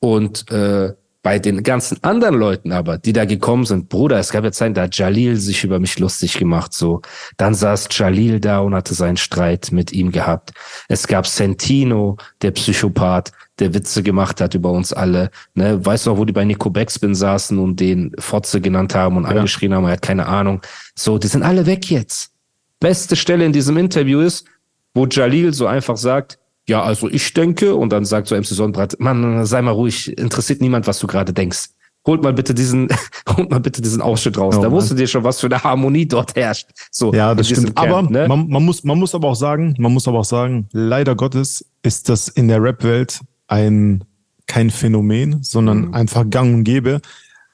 Und äh, bei den ganzen anderen Leuten aber, die da gekommen sind, Bruder, es gab jetzt Zeiten, da hat Jalil sich über mich lustig gemacht, so. Dann saß Jalil da und hatte seinen Streit mit ihm gehabt. Es gab Sentino, der Psychopath, der Witze gemacht hat über uns alle. Ne? Weißt du noch, wo die bei Nico Backspin saßen und den Fotze genannt haben und ja. angeschrien haben, er hat keine Ahnung. So, die sind alle weg jetzt. Beste Stelle in diesem Interview ist, wo Jalil so einfach sagt, ja, also ich denke, und dann sagt so MC Sonnenbrand, Mann, sei mal ruhig, interessiert niemand, was du gerade denkst. Holt mal bitte diesen, holt mal bitte diesen Ausschnitt raus. Oh, da wusstest du dir schon, was für eine Harmonie dort herrscht. So, ja, das stimmt. Camp, aber ne? man, man, muss, man muss aber auch sagen, man muss aber auch sagen, leider Gottes ist das in der Rap-Welt ein, kein Phänomen, sondern mhm. einfach gang und gäbe.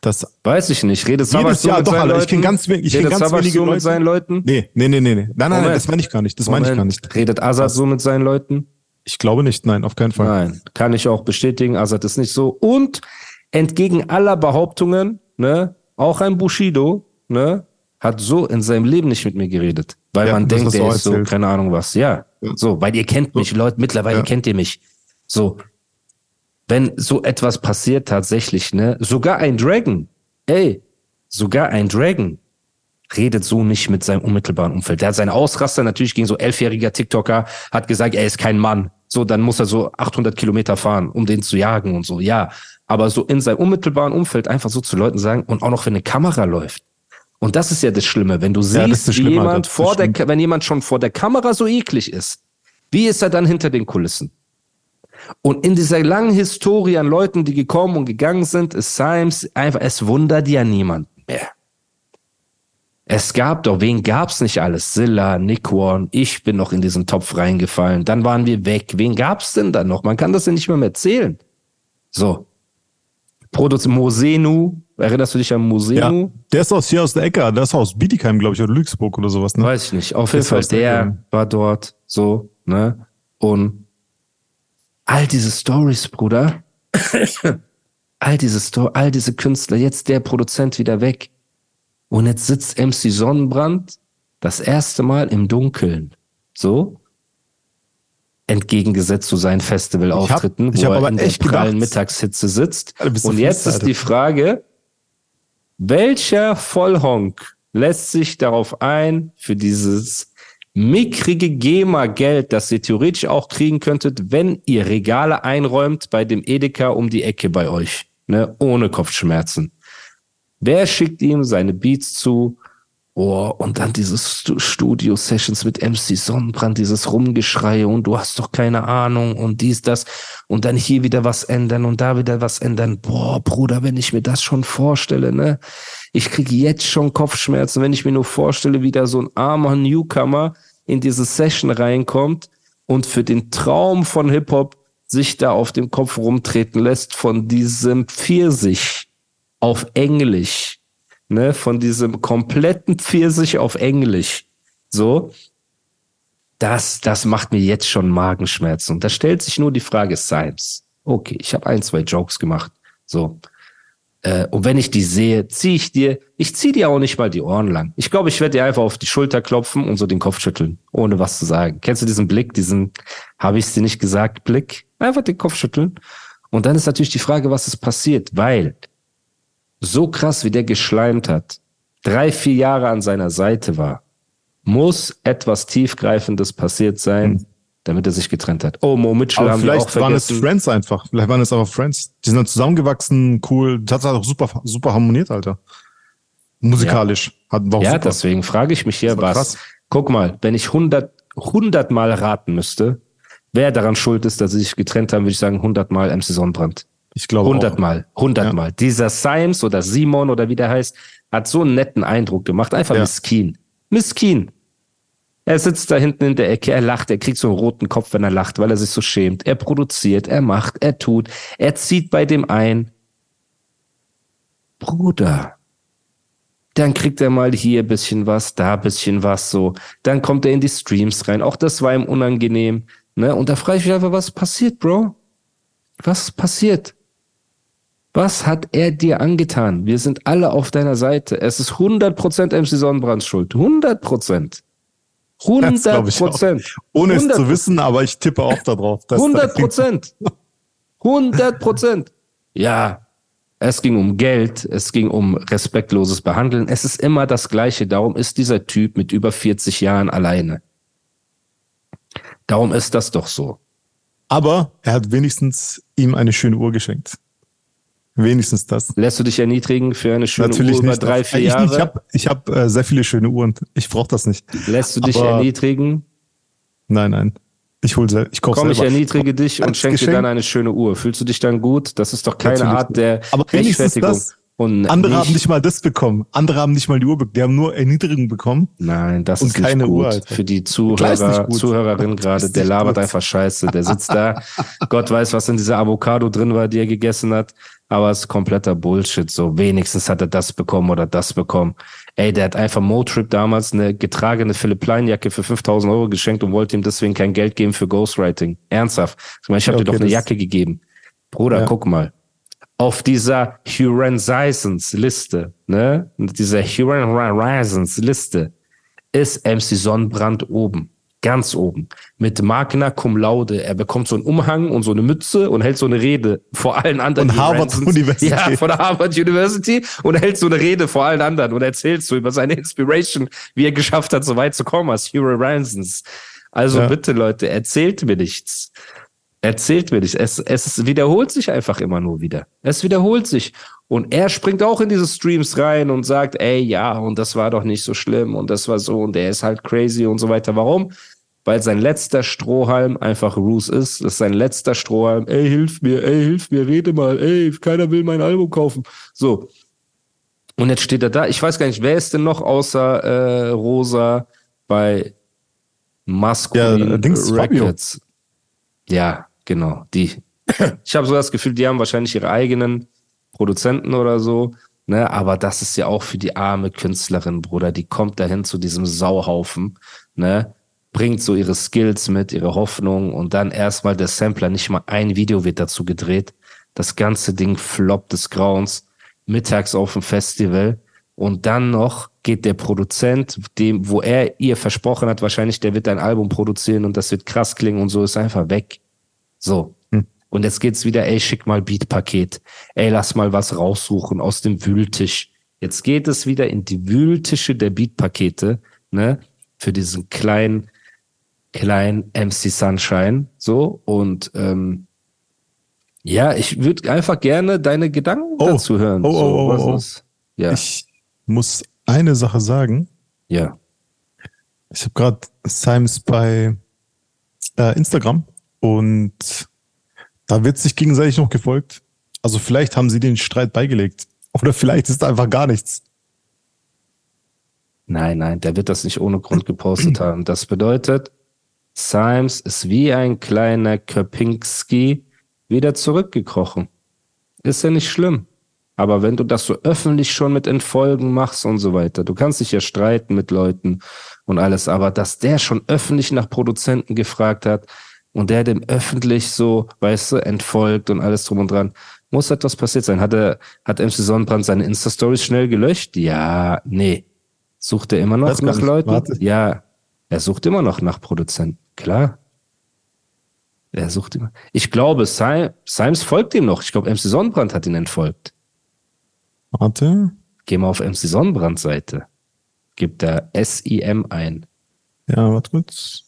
Das weiß ich nicht. Redet so Jahr, doch, Alter. Ich kenne ganz, ich kenn ganz wenige so Leute. mit seinen Leuten? Nee, nee, nee, nee. Nein, nein, nein, das meine ich gar nicht. Das meine ich gar nicht. Redet Azad so mit seinen Leuten? Ich glaube nicht, nein, auf keinen Fall. Nein, kann ich auch bestätigen. Azad ist nicht so. Und entgegen aller Behauptungen, ne, auch ein Bushido, ne, hat so in seinem Leben nicht mit mir geredet. Weil ja, man denkt, er ist so, keine Ahnung was. Ja, ja. so, weil ihr kennt mich, Leute, mittlerweile ja. kennt ihr mich. So, wenn so etwas passiert tatsächlich, ne, sogar ein Dragon, ey, sogar ein Dragon redet so nicht mit seinem unmittelbaren Umfeld. Der hat seine Ausraster natürlich gegen so elfjähriger TikToker, hat gesagt, er ist kein Mann. So, dann muss er so 800 Kilometer fahren, um den zu jagen und so. Ja, aber so in seinem unmittelbaren Umfeld einfach so zu Leuten sagen und auch noch, wenn eine Kamera läuft. Und das ist ja das Schlimme, wenn du siehst, ja, wie jemand vor der, wenn jemand schon vor der Kamera so eklig ist, wie ist er dann hinter den Kulissen? Und in dieser langen Historie an Leuten, die gekommen und gegangen sind, ist Symes einfach, es wundert ja niemand. Es gab doch, wen gab's nicht alles? Silla, Nick Warren, ich bin noch in diesen Topf reingefallen. Dann waren wir weg. Wen gab's denn dann noch? Man kann das ja nicht mehr, mehr erzählen. So. Produz Mosenu, erinnerst du dich an Mosenu? Ja, der ist aus hier aus der Ecke, der ist aus Bietigheim, glaube ich, oder Lüxburg oder sowas, ne? Weiß ich nicht. Auf jeden Fall, der, der war dort, so, ne? Und all diese Stories, Bruder, all diese Sto all diese Künstler, jetzt der Produzent wieder weg. Und jetzt sitzt MC Sonnenbrand das erste Mal im Dunkeln. So. Entgegengesetzt zu seinen Festivalauftritten, wo er in der prallen Mittagshitze sitzt. Und jetzt ist die Frage, welcher Vollhonk lässt sich darauf ein, für dieses mickrige GEMA-Geld, das ihr theoretisch auch kriegen könntet, wenn ihr Regale einräumt bei dem Edeka um die Ecke bei euch, ne, ohne Kopfschmerzen. Wer schickt ihm seine Beats zu? Oh, und dann diese Studio-Sessions mit MC Sonnenbrand, dieses Rumgeschrei und du hast doch keine Ahnung und dies, das und dann hier wieder was ändern und da wieder was ändern. Boah, Bruder, wenn ich mir das schon vorstelle, ne? Ich kriege jetzt schon Kopfschmerzen, wenn ich mir nur vorstelle, wie da so ein armer Newcomer in diese Session reinkommt und für den Traum von Hip-Hop sich da auf dem Kopf rumtreten lässt von diesem Pfirsich auf Englisch, ne, von diesem kompletten Pfirsich auf Englisch, so, das, das macht mir jetzt schon Magenschmerzen. Und da stellt sich nur die Frage, Symes, okay, ich habe ein, zwei Jokes gemacht, so, äh, und wenn ich die sehe, ziehe ich dir, ich ziehe dir auch nicht mal die Ohren lang. Ich glaube, ich werde dir einfach auf die Schulter klopfen und so den Kopf schütteln, ohne was zu sagen. Kennst du diesen Blick, diesen, habe ich dir nicht gesagt, Blick? Einfach den Kopf schütteln. Und dann ist natürlich die Frage, was ist passiert, weil so krass wie der geschleimt hat, drei, vier Jahre an seiner Seite war, muss etwas Tiefgreifendes passiert sein, hm. damit er sich getrennt hat. Oh, Mo Mitchell aber haben vielleicht auch waren es Friends einfach. Vielleicht waren es aber Friends. Die sind dann zusammengewachsen, cool. Das hat auch super, super harmoniert, Alter. Musikalisch. Ja, hat, war ja super. deswegen frage ich mich hier, was. Krass. Guck mal, wenn ich hundert, hundertmal raten müsste, wer daran schuld ist, dass sie sich getrennt haben, würde ich sagen hundertmal MC Sonnenbrand. Ich glaube hundertmal, hundertmal. Ja. Dieser Symes oder Simon oder wie der heißt, hat so einen netten Eindruck gemacht. Einfach ja. miskin. Miskin. Er sitzt da hinten in der Ecke, er lacht, er kriegt so einen roten Kopf, wenn er lacht, weil er sich so schämt. Er produziert, er macht, er tut, er zieht bei dem ein. Bruder, dann kriegt er mal hier ein bisschen was, da ein bisschen was, so. Dann kommt er in die Streams rein. Auch das war ihm unangenehm. Ne? Und da frage ich mich einfach, was passiert, Bro? Was passiert? Was hat er dir angetan? Wir sind alle auf deiner Seite. Es ist 100% MC Sonnenbrands Schuld. 100%. 100 Prozent. Ohne 100%. es zu wissen, aber ich tippe auch darauf. 100 Prozent. 100 Prozent. Ja, es ging um Geld, es ging um respektloses Behandeln. Es ist immer das Gleiche. Darum ist dieser Typ mit über 40 Jahren alleine. Darum ist das doch so. Aber er hat wenigstens ihm eine schöne Uhr geschenkt. Wenigstens das. Lässt du dich erniedrigen für eine schöne Natürlich Uhr über nicht. drei, vier Jahre? Ich habe ich hab, äh, sehr viele schöne Uhren. Ich brauche das nicht. Lässt du dich Aber erniedrigen? Nein, nein. Ich hol selber. Ich Komm, ich erniedrige dich und schenke dir dann eine schöne Uhr. Fühlst du dich dann gut? Das ist doch keine Natürlich Art der Aber Rechtfertigung. Das, und andere nicht, haben nicht mal das bekommen. Andere haben nicht mal die Uhr bekommen. Die haben nur Erniedrigung bekommen. Nein, das ist keine nicht gut. Uhr, Alter. Für die Zuhörer, Zuhörerin gerade, der labert gut. einfach scheiße. Der sitzt da. Gott weiß, was in dieser Avocado drin war, die er gegessen hat. Aber es ist kompletter Bullshit. So, wenigstens hat er das bekommen oder das bekommen. Ey, der hat einfach Motrip damals eine getragene Philipp Plein-Jacke für 5000 Euro geschenkt und wollte ihm deswegen kein Geld geben für Ghostwriting. Ernsthaft. Ich meine, ich habe ja, okay, dir doch eine Jacke gegeben. Bruder, ja. guck mal. Auf dieser Huron Seisons Liste, ne? Dieser Huron Horizons Liste ist MC Sonnenbrand oben ganz oben, mit Magna Cum Laude. Er bekommt so einen Umhang und so eine Mütze und hält so eine Rede vor allen anderen. Von Harvard Ransons. University. Ja, von der Harvard University und hält so eine Rede vor allen anderen und erzählt so über seine Inspiration, wie er geschafft hat, so weit zu kommen als Hero Ransons. Also ja. bitte, Leute, erzählt mir nichts. Erzählt mir nichts. Es, es wiederholt sich einfach immer nur wieder. Es wiederholt sich. Und er springt auch in diese Streams rein und sagt, ey, ja, und das war doch nicht so schlimm und das war so und der ist halt crazy und so weiter. Warum? Weil sein letzter Strohhalm einfach Roos ist. Das ist sein letzter Strohhalm. Ey, hilf mir, ey, hilf mir, rede mal, ey, keiner will mein Album kaufen. So. Und jetzt steht er da. Ich weiß gar nicht, wer ist denn noch außer äh, Rosa bei Maskulin ja, Records? Ja, genau, die. Ich habe so das Gefühl, die haben wahrscheinlich ihre eigenen Produzenten oder so. Ne, aber das ist ja auch für die arme Künstlerin, Bruder. Die kommt dahin zu diesem Sauhaufen, ne, bringt so ihre Skills mit, ihre Hoffnung und dann erstmal der Sampler, nicht mal ein Video wird dazu gedreht. Das ganze Ding floppt des Grauens, mittags auf dem Festival und dann noch geht der Produzent, dem, wo er ihr versprochen hat, wahrscheinlich, der wird ein Album produzieren und das wird krass klingen und so, ist einfach weg. So. Und jetzt geht's wieder, ey, schick mal Beatpaket. Ey, lass mal was raussuchen aus dem Wühltisch. Jetzt geht es wieder in die Wühltische der Beatpakete, ne? Für diesen kleinen, kleinen MC Sunshine, so. Und, ähm, ja, ich würde einfach gerne deine Gedanken oh. dazu hören. Oh, so, oh, oh, oh. Ja. Ich muss eine Sache sagen. Ja. Ich habe gerade Sims bei äh, Instagram und da wird sich gegenseitig noch gefolgt. Also vielleicht haben sie den Streit beigelegt. Oder vielleicht ist einfach gar nichts. Nein, nein, der wird das nicht ohne Grund gepostet haben. Das bedeutet, Symes ist wie ein kleiner Köpinski wieder zurückgekrochen. Ist ja nicht schlimm. Aber wenn du das so öffentlich schon mit Entfolgen machst und so weiter, du kannst dich ja streiten mit Leuten und alles, aber dass der schon öffentlich nach Produzenten gefragt hat, und der dem öffentlich so, weißt du, entfolgt und alles drum und dran. Muss etwas passiert sein. Hat er, hat MC Sonnenbrand seine Insta-Stories schnell gelöscht? Ja, nee. Sucht er immer noch nach nicht. Leuten? Warte. Ja, er sucht immer noch nach Produzenten. Klar. Er sucht immer. Ich glaube, Symes folgt ihm noch. Ich glaube, MC Sonnenbrand hat ihn entfolgt. Warte. Geh mal auf MC Sonnenbrand Seite. Gib da S-I-M ein. Ja, warte kurz.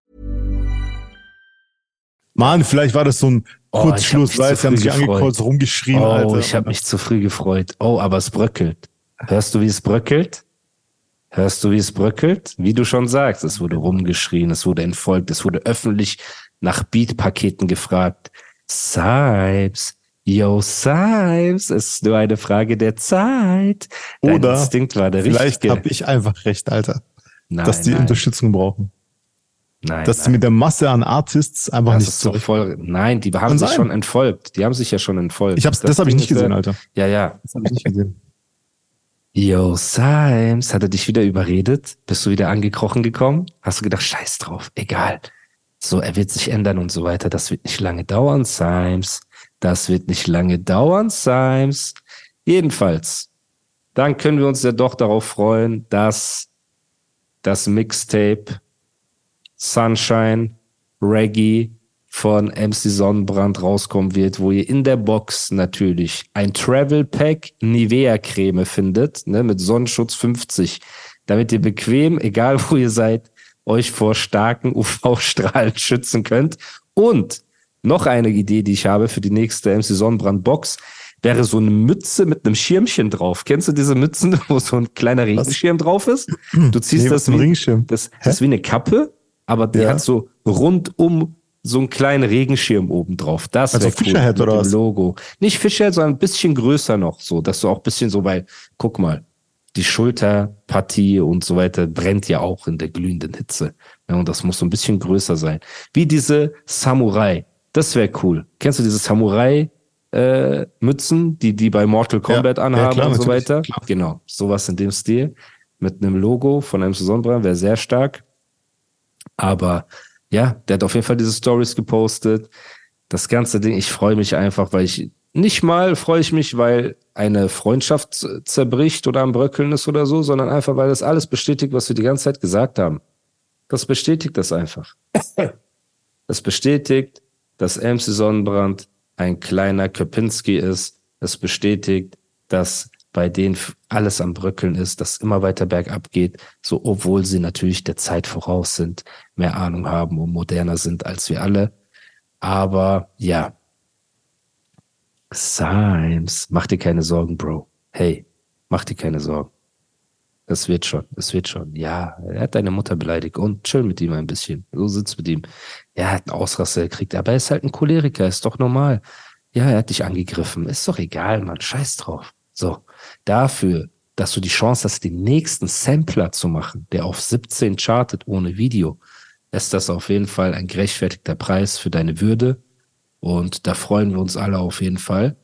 Mann, vielleicht war das so ein Oh, Kurzschluss, weil sie haben sich angekreuzt, rumgeschrien. Oh, Alter. ich habe mich zu früh gefreut. Oh, aber es bröckelt. Hörst du, wie es bröckelt? Hörst du, wie es bröckelt? Wie du schon sagst, es wurde rumgeschrien, es wurde entfolgt, es wurde öffentlich nach Beat-Paketen gefragt. Sipes, yo, Sipes, es ist nur eine Frage der Zeit. Dein Oder Instinkt war der vielleicht habe ich einfach recht, Alter, nein, dass die nein. Unterstützung brauchen. Nein. Dass nein. sie mit der Masse an Artists einfach das nicht so voll. Nein, die haben sich schon entfolgt. Die haben sich ja schon entfolgt. Ich hab's, das, das habe ich nicht gesehen, Alter. Ja, ja. Das habe ich nicht gesehen. Yo, Simes, hat er dich wieder überredet? Bist du wieder angekrochen gekommen? Hast du gedacht, scheiß drauf, egal. So, er wird sich ändern und so weiter. Das wird nicht lange dauern, Simes. Das wird nicht lange dauern, Simes. Jedenfalls, dann können wir uns ja doch darauf freuen, dass das Mixtape Sunshine, Reggae von MC Sonnenbrand rauskommen wird, wo ihr in der Box natürlich ein Travel Pack Nivea Creme findet, ne, mit Sonnenschutz 50, damit ihr bequem, egal wo ihr seid, euch vor starken UV-Strahlen schützen könnt. Und noch eine Idee, die ich habe für die nächste MC Sonnenbrand Box, wäre so eine Mütze mit einem Schirmchen drauf. Kennst du diese Mützen, wo so ein kleiner Regenschirm drauf ist? Du ziehst nee, das, wie, das, das ist wie eine Kappe aber die ja. hat so rundum so einen kleinen Regenschirm oben drauf. Das also Fischerhead cool, oder was? Logo. Nicht Fischerhead, sondern ein bisschen größer noch, so, dass du auch ein bisschen so, weil, guck mal, die Schulterpartie und so weiter brennt ja auch in der glühenden Hitze. Ja, und das muss so ein bisschen größer sein. Wie diese Samurai. Das wäre cool. Kennst du diese Samurai äh, Mützen, die die bei Mortal Kombat ja, anhaben ja, klar, und so weiter? Klar. Genau, sowas in dem Stil mit einem Logo von einem Sonnenbrand wäre sehr stark. Aber ja, der hat auf jeden Fall diese Stories gepostet. Das ganze Ding, ich freue mich einfach, weil ich nicht mal freue ich mich, weil eine Freundschaft zerbricht oder am Bröckeln ist oder so, sondern einfach, weil das alles bestätigt, was wir die ganze Zeit gesagt haben. Das bestätigt das einfach. Das bestätigt, dass MC Sonnenbrand ein kleiner Köpinski ist. Es bestätigt, dass bei denen alles am Bröckeln ist, das immer weiter bergab geht, so obwohl sie natürlich der Zeit voraus sind, mehr Ahnung haben und moderner sind als wir alle. Aber ja, Symes, mach dir keine Sorgen, Bro. Hey, mach dir keine Sorgen. Das wird schon, es wird schon. Ja, er hat deine Mutter beleidigt und chill mit ihm ein bisschen. So sitzt mit ihm. Er hat einen Ausraster gekriegt, aber er ist halt ein Choleriker, ist doch normal. Ja, er hat dich angegriffen. Ist doch egal, Mann. Scheiß drauf. So dafür, dass du die Chance hast, den nächsten Sampler zu machen, der auf 17 chartet ohne Video, ist das auf jeden Fall ein gerechtfertigter Preis für deine Würde. Und da freuen wir uns alle auf jeden Fall.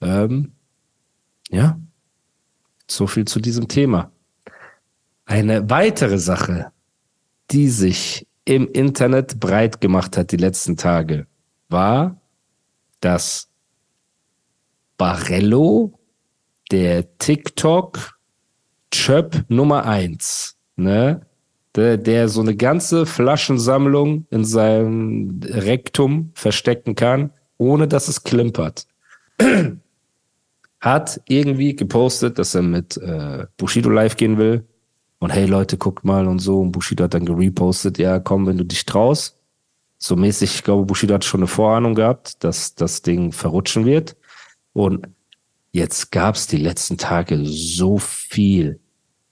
Ähm, ja, so viel zu diesem Thema. Eine weitere Sache, die sich im Internet breit gemacht hat die letzten Tage, war, dass Barello der TikTok Chöp Nummer eins, ne? Der, der so eine ganze Flaschensammlung in seinem Rektum verstecken kann, ohne dass es klimpert. Hat irgendwie gepostet, dass er mit äh, Bushido live gehen will. Und hey Leute, guckt mal und so. Und Bushido hat dann gerepostet, ja, komm, wenn du dich traust. So mäßig, ich glaube, Bushido hat schon eine Vorahnung gehabt, dass das Ding verrutschen wird. Und Jetzt gab es die letzten Tage so viel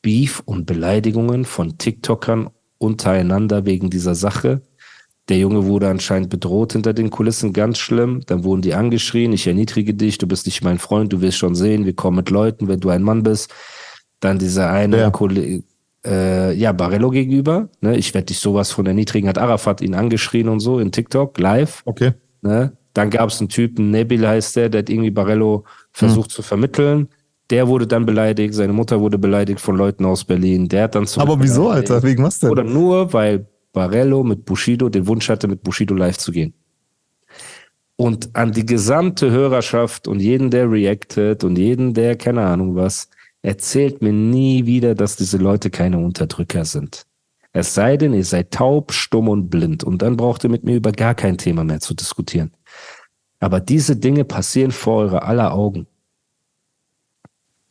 Beef und Beleidigungen von TikTokern untereinander wegen dieser Sache. Der Junge wurde anscheinend bedroht hinter den Kulissen, ganz schlimm. Dann wurden die angeschrien, ich erniedrige dich, du bist nicht mein Freund, du wirst schon sehen, wir kommen mit Leuten, wenn du ein Mann bist. Dann dieser eine ja. Kollege, äh, ja, Barello gegenüber. Ne? Ich werde dich sowas von erniedrigen, hat Arafat ihn angeschrien und so in TikTok live. Okay. Ne? Dann gab es einen Typen, Nebil heißt der, der hat irgendwie Barello versucht hm. zu vermitteln. Der wurde dann beleidigt, seine Mutter wurde beleidigt von Leuten aus Berlin. Der hat dann Aber wieso, Alter? Wegen was denn? Oder nur, weil Barello mit Bushido den Wunsch hatte, mit Bushido live zu gehen. Und an die gesamte Hörerschaft und jeden, der reactet und jeden, der keine Ahnung was, erzählt mir nie wieder, dass diese Leute keine Unterdrücker sind. Es sei denn, ihr seid taub, stumm und blind und dann braucht ihr mit mir über gar kein Thema mehr zu diskutieren. Aber diese Dinge passieren vor eure aller Augen.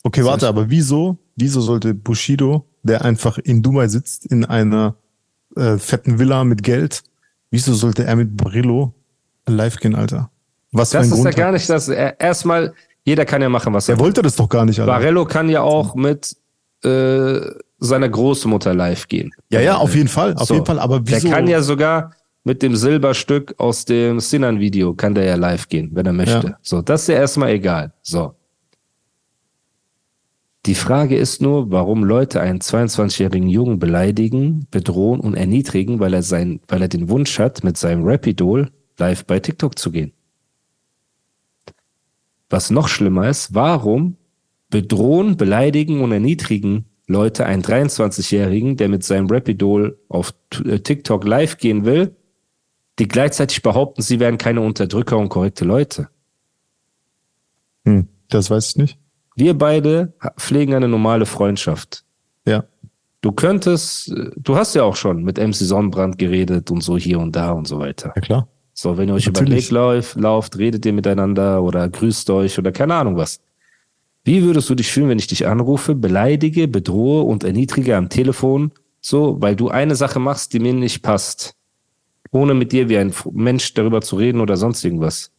Okay, warte, aber wieso, wieso sollte Bushido, der einfach in Dubai sitzt, in einer äh, fetten Villa mit Geld, wieso sollte er mit Brillo live gehen, Alter? Was das ist Grund ja gar nicht das. Erstmal, jeder kann ja machen, was er, er wollte das doch gar nicht, Alter. Barello kann ja auch mit äh, seiner Großmutter live gehen. Ja, ja, auf jeden Fall, auf so. jeden Fall. Aber wieso? Der kann ja sogar mit dem Silberstück aus dem Sinan-Video kann der ja live gehen, wenn er möchte. Ja. So, das ist ja erstmal egal. So. Die Frage ist nur, warum Leute einen 22-jährigen Jungen beleidigen, bedrohen und erniedrigen, weil er sein, weil er den Wunsch hat, mit seinem Rapidol live bei TikTok zu gehen. Was noch schlimmer ist, warum bedrohen, beleidigen und erniedrigen Leute einen 23-Jährigen, der mit seinem Rapidol auf äh, TikTok live gehen will, die gleichzeitig behaupten, sie wären keine Unterdrücker und korrekte Leute. Hm, das weiß ich nicht. Wir beide pflegen eine normale Freundschaft. Ja. Du könntest, du hast ja auch schon mit MC Sonnenbrand geredet und so hier und da und so weiter. Ja, klar. So, wenn ihr euch Natürlich. über den Weg lauft, redet ihr miteinander oder grüßt euch oder keine Ahnung was. Wie würdest du dich fühlen, wenn ich dich anrufe, beleidige, bedrohe und erniedrige am Telefon, so, weil du eine Sache machst, die mir nicht passt, ohne mit dir wie ein Mensch darüber zu reden oder sonst irgendwas?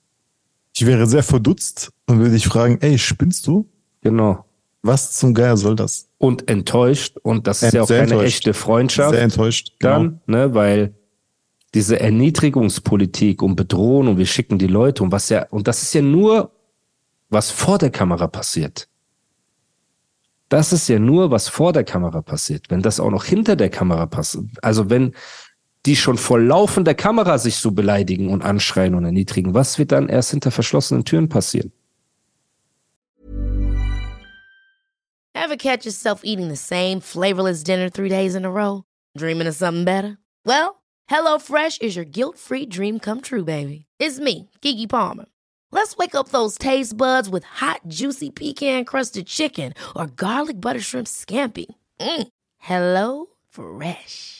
Ich wäre sehr verdutzt und würde dich fragen, ey, spinnst du? Genau. Was zum Geier soll das? Und enttäuscht. Und das ist ja auch keine enttäuscht. echte Freundschaft. Sehr enttäuscht. Genau. Dann, ne, weil diese Erniedrigungspolitik und Bedrohen und wir schicken die Leute und was ja, und das ist ja nur, was vor der Kamera passiert. Das ist ja nur, was vor der Kamera passiert. Wenn das auch noch hinter der Kamera passiert, also wenn die schon vor laufender Kamera sich so beleidigen und anschreien und erniedrigen, was wird dann erst hinter verschlossenen Türen passieren? Ever catch yourself eating the same flavorless dinner three days in a row? Dreaming of something better? Well, HelloFresh is your guilt-free dream come true, baby. It's me, Kiki Palmer. Let's wake up those taste buds with hot, juicy pecan-crusted chicken or garlic butter shrimp scampi. Mm. Hello Fresh.